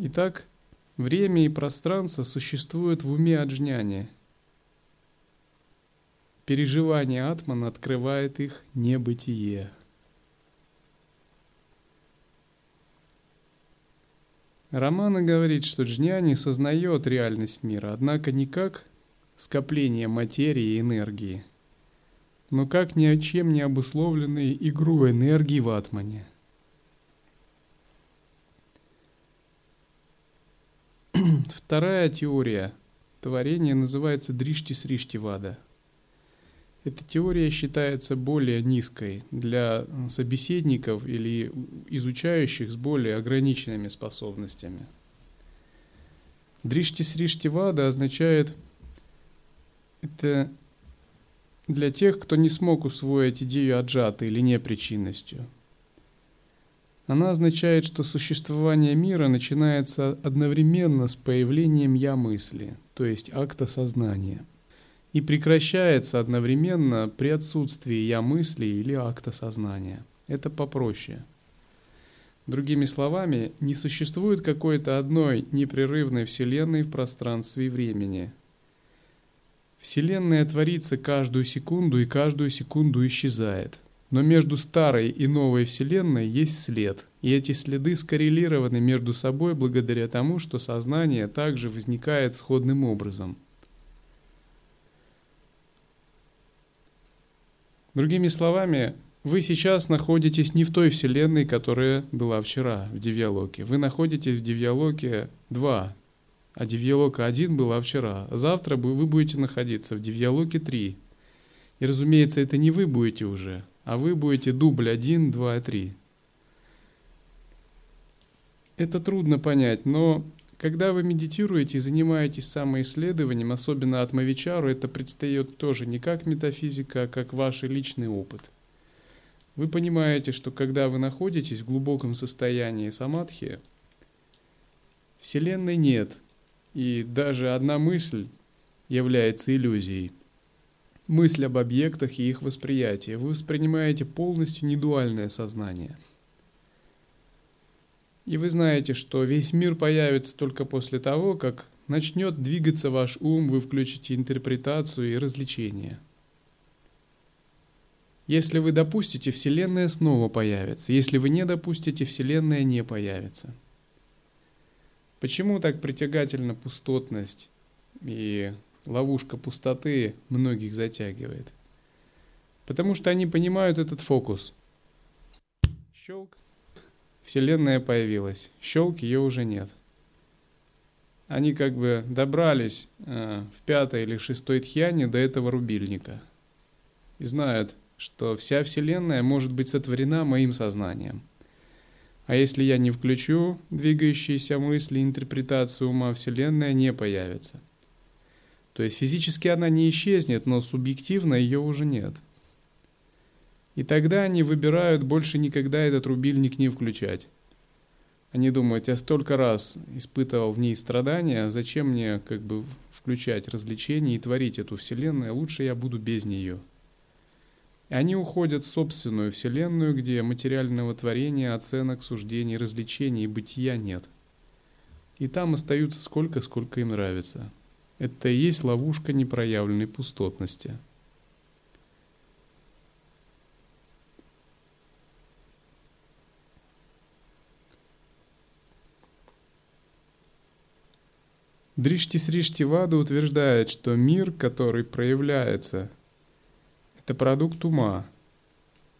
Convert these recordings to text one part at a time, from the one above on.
Итак, время и пространство существуют в уме Аджняни. Переживание Атмана открывает их небытие. Романа говорит, что Джняни сознает реальность мира, однако не как скопление материи и энергии, но как ни о чем не обусловленной игру энергии в атмане. Вторая теория творения называется Дришти-Сришти-Вада – эта теория считается более низкой для собеседников или изучающих с более ограниченными способностями. Дришти Сриштивада означает это для тех, кто не смог усвоить идею аджаты или непричинностью. Она означает, что существование мира начинается одновременно с появлением «я-мысли», то есть акта сознания – и прекращается одновременно при отсутствии я мысли или акта сознания. Это попроще. Другими словами, не существует какой-то одной непрерывной Вселенной в пространстве и времени. Вселенная творится каждую секунду и каждую секунду исчезает. Но между старой и новой Вселенной есть след, и эти следы скоррелированы между собой благодаря тому, что сознание также возникает сходным образом – Другими словами, вы сейчас находитесь не в той вселенной, которая была вчера, в Девиалоке. Вы находитесь в Девиалоке 2, а Девиалока 1 была вчера. Завтра вы будете находиться в Девиалоке 3. И, разумеется, это не вы будете уже, а вы будете дубль 1, 2 и 3. Это трудно понять, но когда вы медитируете и занимаетесь самоисследованием, особенно от Мавичару, это предстает тоже не как метафизика, а как ваш личный опыт. Вы понимаете, что когда вы находитесь в глубоком состоянии самадхи, Вселенной нет, и даже одна мысль является иллюзией. Мысль об объектах и их восприятии. Вы воспринимаете полностью недуальное сознание – и вы знаете, что весь мир появится только после того, как начнет двигаться ваш ум, вы включите интерпретацию и развлечение. Если вы допустите, Вселенная снова появится. Если вы не допустите, Вселенная не появится. Почему так притягательна пустотность и ловушка пустоты многих затягивает? Потому что они понимают этот фокус. Щелк, Вселенная появилась. Щелк ее уже нет. Они как бы добрались э, в пятой или шестой тхьяне до этого рубильника. И знают, что вся Вселенная может быть сотворена моим сознанием. А если я не включу двигающиеся мысли, интерпретацию ума, Вселенная не появится. То есть физически она не исчезнет, но субъективно ее уже нет – и тогда они выбирают больше никогда этот рубильник не включать. Они думают, я столько раз испытывал в ней страдания, зачем мне как бы включать развлечения и творить эту вселенную, лучше я буду без нее. И они уходят в собственную вселенную, где материального творения, оценок, суждений, развлечений и бытия нет. И там остаются сколько, сколько им нравится. Это и есть ловушка непроявленной пустотности – Дришти Сришти Вада утверждает, что мир, который проявляется, это продукт ума,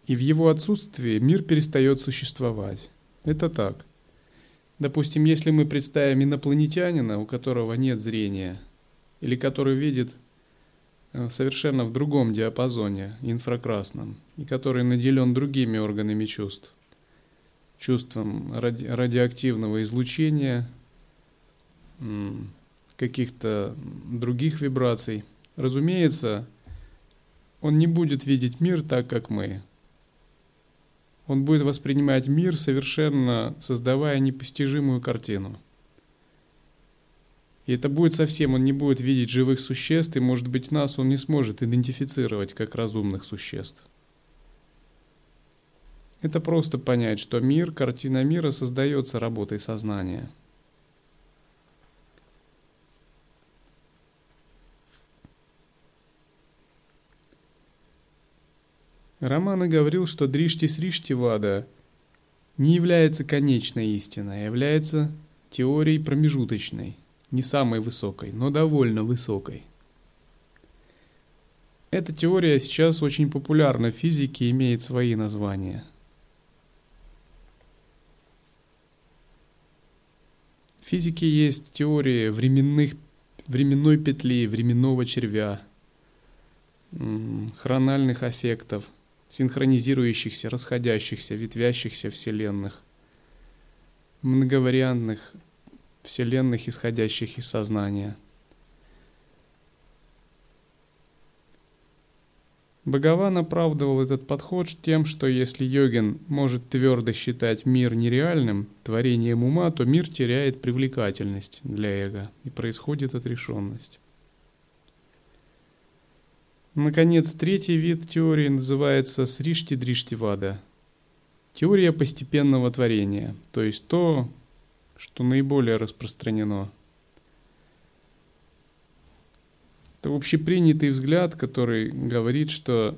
и в его отсутствии мир перестает существовать. Это так. Допустим, если мы представим инопланетянина, у которого нет зрения, или который видит э, совершенно в другом диапазоне, инфракрасном, и который наделен другими органами чувств, чувством ради радиоактивного излучения, каких-то других вибраций, разумеется, он не будет видеть мир так, как мы. Он будет воспринимать мир совершенно создавая непостижимую картину. И это будет совсем, он не будет видеть живых существ, и, может быть, нас он не сможет идентифицировать как разумных существ. Это просто понять, что мир, картина мира создается работой сознания. Романа говорил, что Дришти Сришти Вада не является конечной истиной, а является теорией промежуточной, не самой высокой, но довольно высокой. Эта теория сейчас очень популярна в физике и имеет свои названия – В физике есть теории временных, временной петли, временного червя, хрональных эффектов, синхронизирующихся, расходящихся, ветвящихся вселенных, многовариантных вселенных, исходящих из сознания – Бхагаван оправдывал этот подход тем, что если йогин может твердо считать мир нереальным, творением ума, то мир теряет привлекательность для эго и происходит отрешенность. Наконец, третий вид теории называется Сришти-Дриштивада. Теория постепенного творения, то есть то, что наиболее распространено – Это общепринятый взгляд, который говорит, что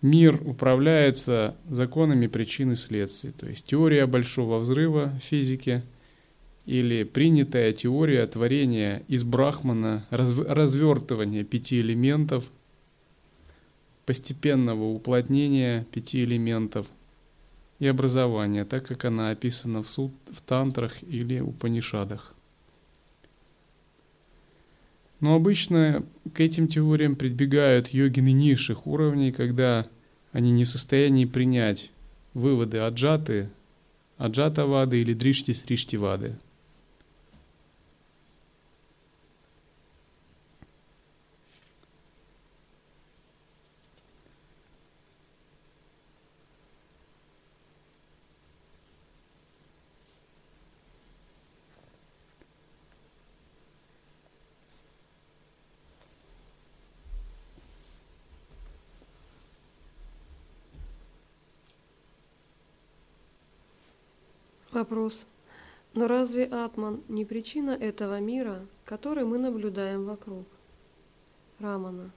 мир управляется законами причин и следствий. То есть теория большого взрыва в физике или принятая теория творения из брахмана, развертывания пяти элементов, постепенного уплотнения пяти элементов и образования, так как она описана в, суд, в тантрах или упанишадах. Но обычно к этим теориям прибегают йогины низших уровней, когда они не в состоянии принять выводы аджаты, аджата вады или дришти Вопрос. Но разве Атман не причина этого мира, который мы наблюдаем вокруг? Рамана.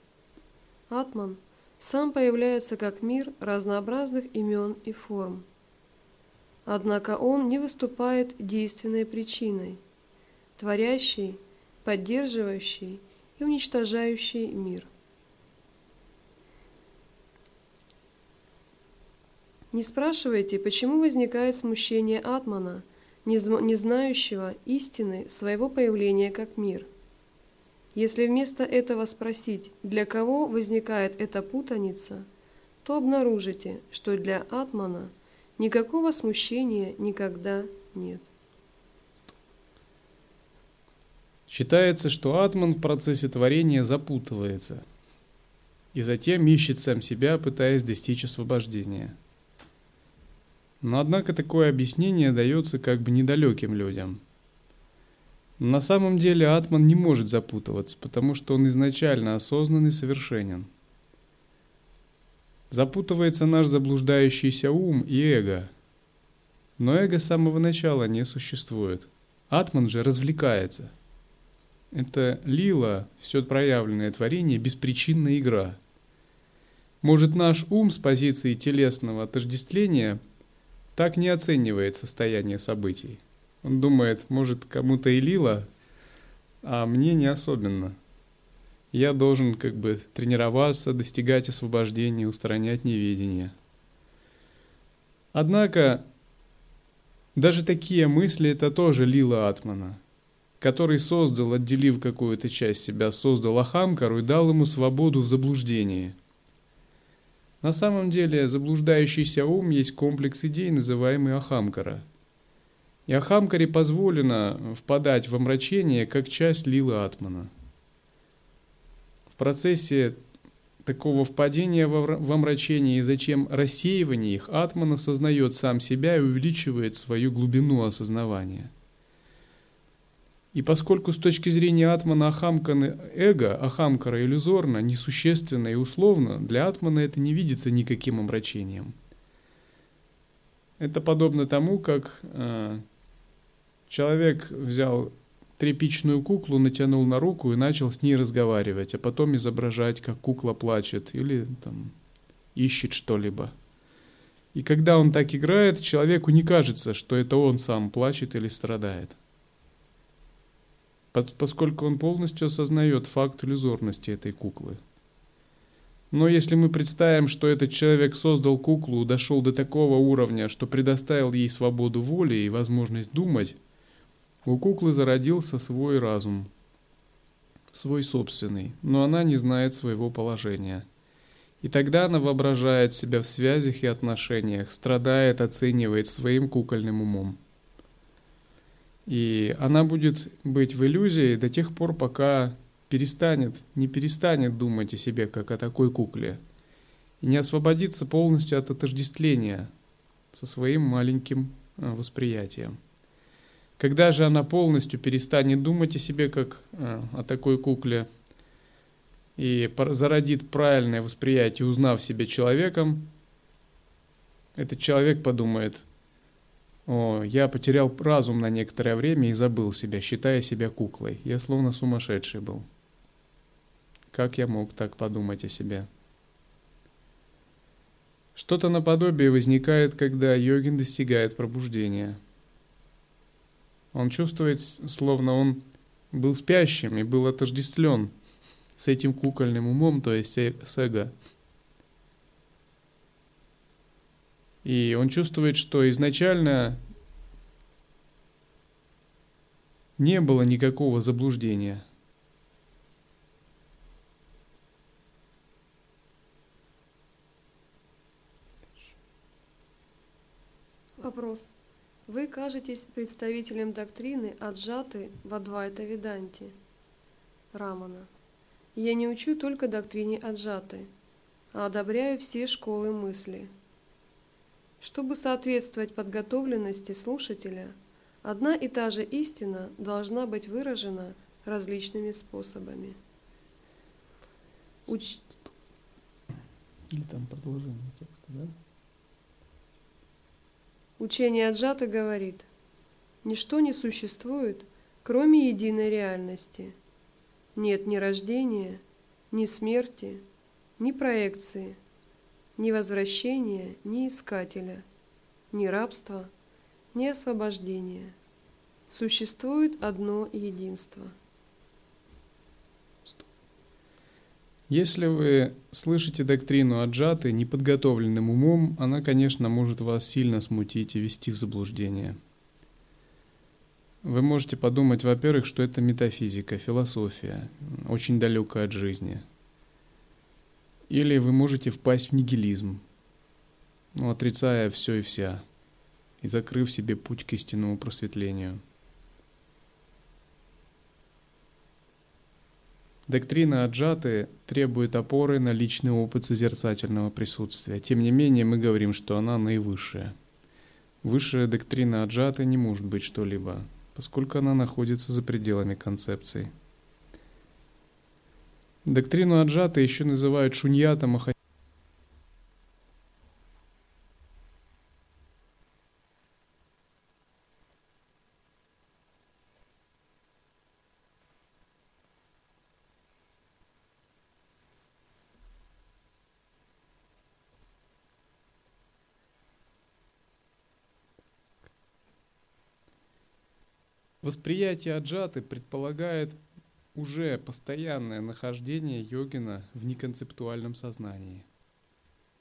Атман сам появляется как мир разнообразных имен и форм. Однако он не выступает действенной причиной, творящей, поддерживающей и уничтожающей мир. Не спрашивайте, почему возникает смущение Атмана, не знающего истины своего появления как мир. Если вместо этого спросить, для кого возникает эта путаница, то обнаружите, что для Атмана никакого смущения никогда нет. Считается, что Атман в процессе творения запутывается и затем ищет сам себя, пытаясь достичь освобождения – но однако такое объяснение дается как бы недалеким людям. На самом деле Атман не может запутываться, потому что он изначально осознан и совершенен. Запутывается наш заблуждающийся ум и эго. Но эго с самого начала не существует. Атман же развлекается. Это лила, все проявленное творение, беспричинная игра. Может наш ум с позиции телесного отождествления – так не оценивает состояние событий. Он думает, может, кому-то и лило, а мне не особенно. Я должен как бы тренироваться, достигать освобождения, устранять неведение. Однако, даже такие мысли – это тоже лила Атмана, который создал, отделив какую-то часть себя, создал Ахамкару и дал ему свободу в заблуждении – на самом деле заблуждающийся ум есть комплекс идей, называемый Ахамкара. И Ахамкаре позволено впадать в омрачение как часть лилы Атмана. В процессе такого впадения в омрачение и зачем рассеивание их, Атман осознает сам себя и увеличивает свою глубину осознавания. И поскольку с точки зрения Атмана Ахамканы эго, Ахамкара иллюзорно, несущественно и условно, для Атмана это не видится никаким омрачением. Это подобно тому, как э, человек взял тряпичную куклу, натянул на руку и начал с ней разговаривать, а потом изображать, как кукла плачет или там ищет что-либо. И когда он так играет, человеку не кажется, что это он сам плачет или страдает. Поскольку он полностью осознает факт иллюзорности этой куклы. Но если мы представим, что этот человек создал куклу, дошел до такого уровня, что предоставил ей свободу воли и возможность думать, у куклы зародился свой разум, свой собственный, но она не знает своего положения. И тогда она воображает себя в связях и отношениях, страдает, оценивает своим кукольным умом. И она будет быть в иллюзии до тех пор, пока перестанет, не перестанет думать о себе, как о такой кукле, и не освободится полностью от отождествления со своим маленьким э, восприятием. Когда же она полностью перестанет думать о себе как э, о такой кукле и зародит правильное восприятие, узнав себя человеком, этот человек подумает, о, я потерял разум на некоторое время и забыл себя, считая себя куклой. Я словно сумасшедший был. Как я мог так подумать о себе? Что-то наподобие возникает, когда йогин достигает пробуждения – он чувствует, словно он был спящим и был отождествлен с этим кукольным умом, то есть с эго. И он чувствует, что изначально не было никакого заблуждения. Вопрос. Вы кажетесь представителем доктрины Аджаты в Адвайта Веданте. Рамана. Я не учу только доктрине Аджаты, а одобряю все школы мысли. Чтобы соответствовать подготовленности слушателя, одна и та же истина должна быть выражена различными способами. Уч... Или там продолжение текста, да? Учение Аджата говорит, ничто не существует, кроме единой реальности. Нет ни рождения, ни смерти, ни проекции, ни возвращения, ни искателя, ни рабства, ни освобождения. Существует одно единство – Если вы слышите доктрину Аджаты неподготовленным умом, она, конечно, может вас сильно смутить и ввести в заблуждение. Вы можете подумать, во-первых, что это метафизика, философия, очень далекая от жизни. Или вы можете впасть в нигилизм, ну, отрицая все и вся, и закрыв себе путь к истинному просветлению – Доктрина Аджаты требует опоры на личный опыт созерцательного присутствия. Тем не менее, мы говорим, что она наивысшая. Высшая доктрина Аджаты не может быть что-либо, поскольку она находится за пределами концепции. Доктрину Аджаты еще называют шуньята махати. Восприятие аджаты предполагает уже постоянное нахождение йогина в неконцептуальном сознании,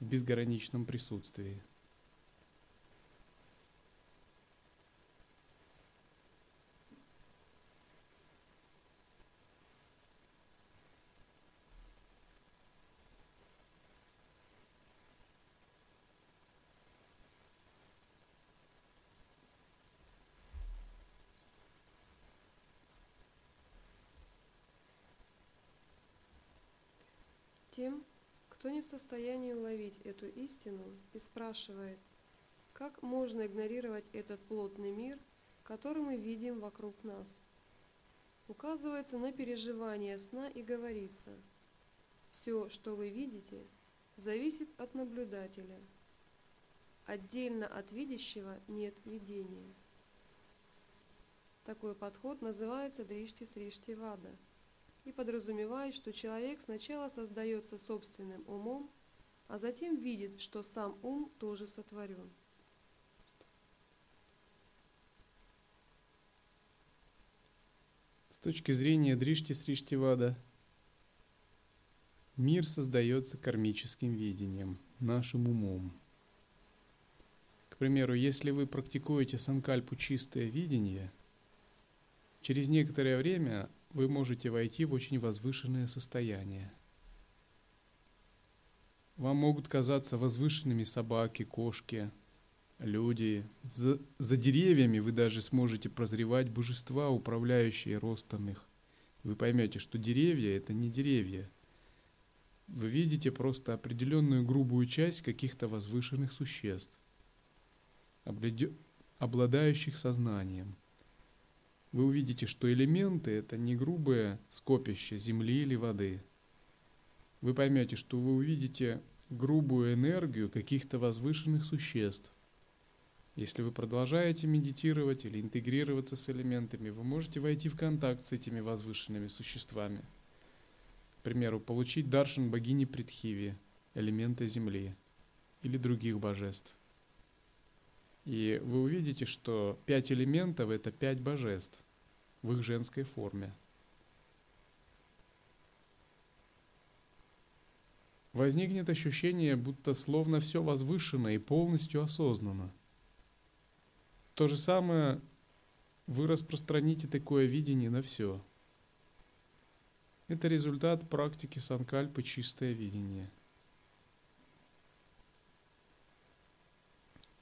в безграничном присутствии. тем, кто не в состоянии уловить эту истину и спрашивает, как можно игнорировать этот плотный мир, который мы видим вокруг нас. Указывается на переживание сна и говорится, все, что вы видите, зависит от наблюдателя. Отдельно от видящего нет видения. Такой подход называется дришти сришти вада и подразумевает, что человек сначала создается собственным умом, а затем видит, что сам ум тоже сотворен. С точки зрения дришти сришти вада, мир создается кармическим видением, нашим умом. К примеру, если вы практикуете санкальпу чистое видение – Через некоторое время вы можете войти в очень возвышенное состояние. Вам могут казаться возвышенными собаки, кошки, люди. За, за деревьями вы даже сможете прозревать божества, управляющие ростом их. Вы поймете, что деревья это не деревья. Вы видите просто определенную грубую часть каких-то возвышенных существ, обладающих сознанием вы увидите, что элементы – это не грубое скопище земли или воды. Вы поймете, что вы увидите грубую энергию каких-то возвышенных существ. Если вы продолжаете медитировать или интегрироваться с элементами, вы можете войти в контакт с этими возвышенными существами. К примеру, получить даршан богини Притхиви, элемента Земли, или других божеств. И вы увидите, что пять элементов — это пять божеств в их женской форме. Возникнет ощущение, будто словно все возвышено и полностью осознанно. То же самое вы распространите такое видение на все. Это результат практики санкальпы чистое видение –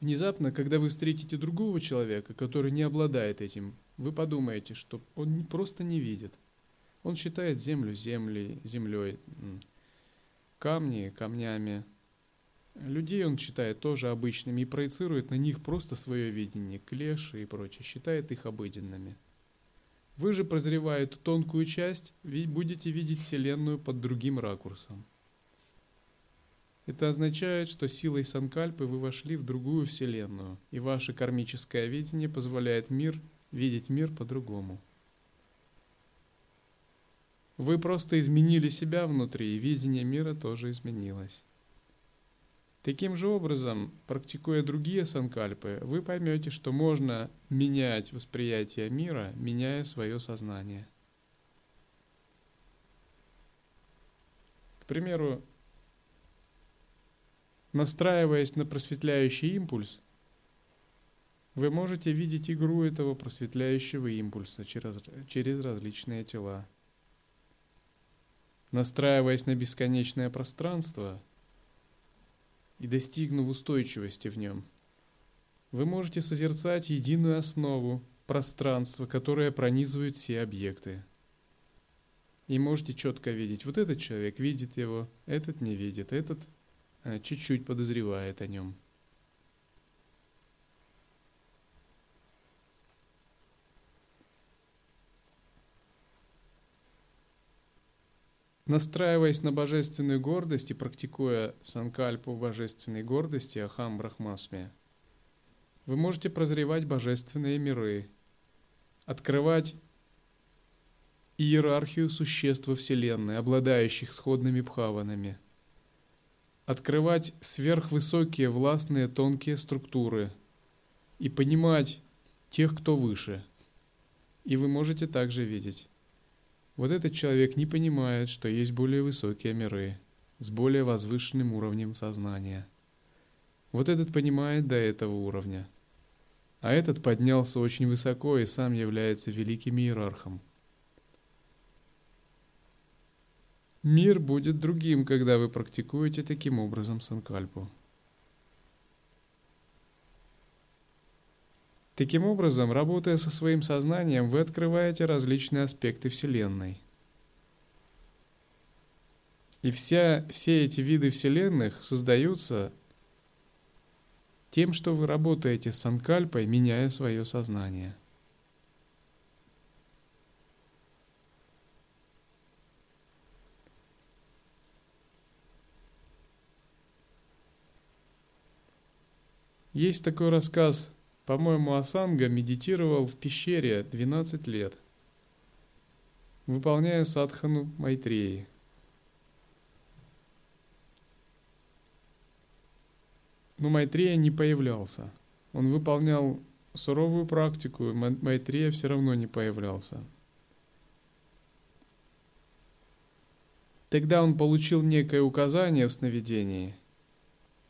Внезапно, когда вы встретите другого человека, который не обладает этим, вы подумаете, что он просто не видит. Он считает землю землей, землей, камни камнями. Людей он считает тоже обычными и проецирует на них просто свое видение, клеши и прочее, считает их обыденными. Вы же, прозревая эту тонкую часть, будете видеть Вселенную под другим ракурсом. Это означает, что силой санкальпы вы вошли в другую вселенную, и ваше кармическое видение позволяет мир видеть мир по-другому. Вы просто изменили себя внутри, и видение мира тоже изменилось. Таким же образом, практикуя другие санкальпы, вы поймете, что можно менять восприятие мира, меняя свое сознание. К примеру, Настраиваясь на просветляющий импульс, вы можете видеть игру этого просветляющего импульса через, через различные тела. Настраиваясь на бесконечное пространство и достигнув устойчивости в нем, вы можете созерцать единую основу пространства, которое пронизывает все объекты. И можете четко видеть, вот этот человек видит его, этот не видит, этот чуть-чуть подозревает о нем. Настраиваясь на божественную гордость и практикуя санкальпу божественной гордости Ахам Брахмасме, вы можете прозревать божественные миры, открывать иерархию существ во Вселенной, обладающих сходными бхаванами – открывать сверхвысокие властные тонкие структуры и понимать тех, кто выше. И вы можете также видеть. Вот этот человек не понимает, что есть более высокие миры с более возвышенным уровнем сознания. Вот этот понимает до этого уровня. А этот поднялся очень высоко и сам является великим иерархом. Мир будет другим, когда вы практикуете таким образом санкальпу. Таким образом, работая со своим сознанием, вы открываете различные аспекты Вселенной. И вся, все эти виды вселенных создаются тем, что вы работаете с санкальпой, меняя свое сознание. Есть такой рассказ, по-моему, Асанга медитировал в пещере 12 лет, выполняя садхану Майтреи – Но Майтрея не появлялся. Он выполнял суровую практику, и Майтрея все равно не появлялся. Тогда он получил некое указание в сновидении,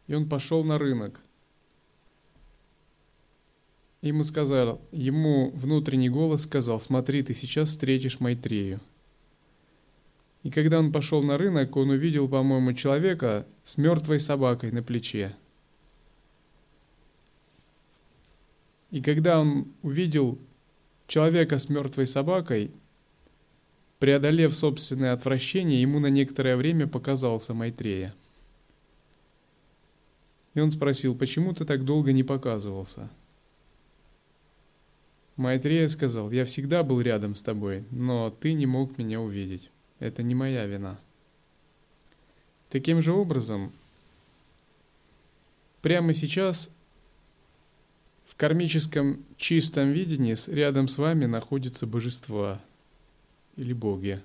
и он пошел на рынок. Ему сказал, ему внутренний голос сказал, смотри, ты сейчас встретишь Майтрею. И когда он пошел на рынок, он увидел, по-моему, человека с мертвой собакой на плече – И когда он увидел человека с мертвой собакой, преодолев собственное отвращение, ему на некоторое время показался Майтрея. И он спросил, почему ты так долго не показывался? Майтрея сказал, я всегда был рядом с тобой, но ты не мог меня увидеть. Это не моя вина. Таким же образом, прямо сейчас кармическом чистом видении рядом с вами находятся божества или боги.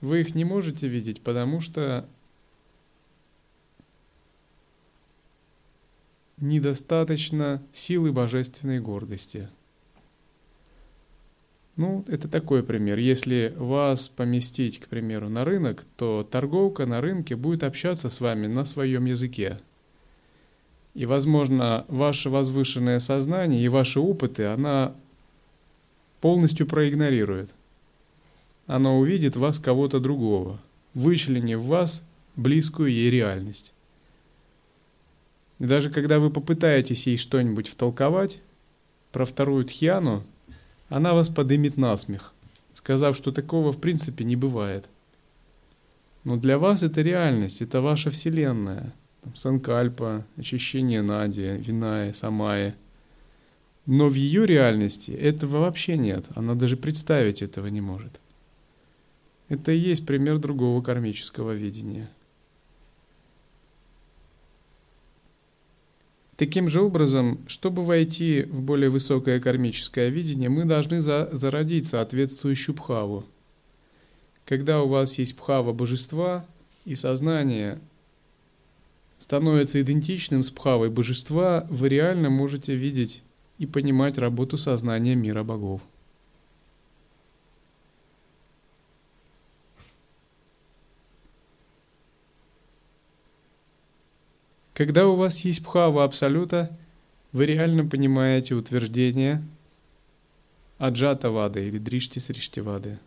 Вы их не можете видеть, потому что недостаточно силы божественной гордости – ну, это такой пример. Если вас поместить, к примеру, на рынок, то торговка на рынке будет общаться с вами на своем языке. И, возможно, ваше возвышенное сознание и ваши опыты она полностью проигнорирует. Она увидит вас кого-то другого, вычленив вас близкую ей реальность. И даже когда вы попытаетесь ей что-нибудь втолковать про вторую тхьяну, она вас подымет на смех, сказав, что такого в принципе не бывает. Но для вас это реальность, это ваша вселенная. Там, Санкальпа, очищение Нади, Виная, Самая. Но в ее реальности этого вообще нет. Она даже представить этого не может. Это и есть пример другого кармического видения – Таким же образом, чтобы войти в более высокое кармическое видение, мы должны за, зародить соответствующую пхаву. Когда у вас есть пхава божества, и сознание становится идентичным с пхавой божества, вы реально можете видеть и понимать работу сознания мира богов. Когда у вас есть пхава абсолюта, вы реально понимаете утверждение аджата вады или дришти сришти вады.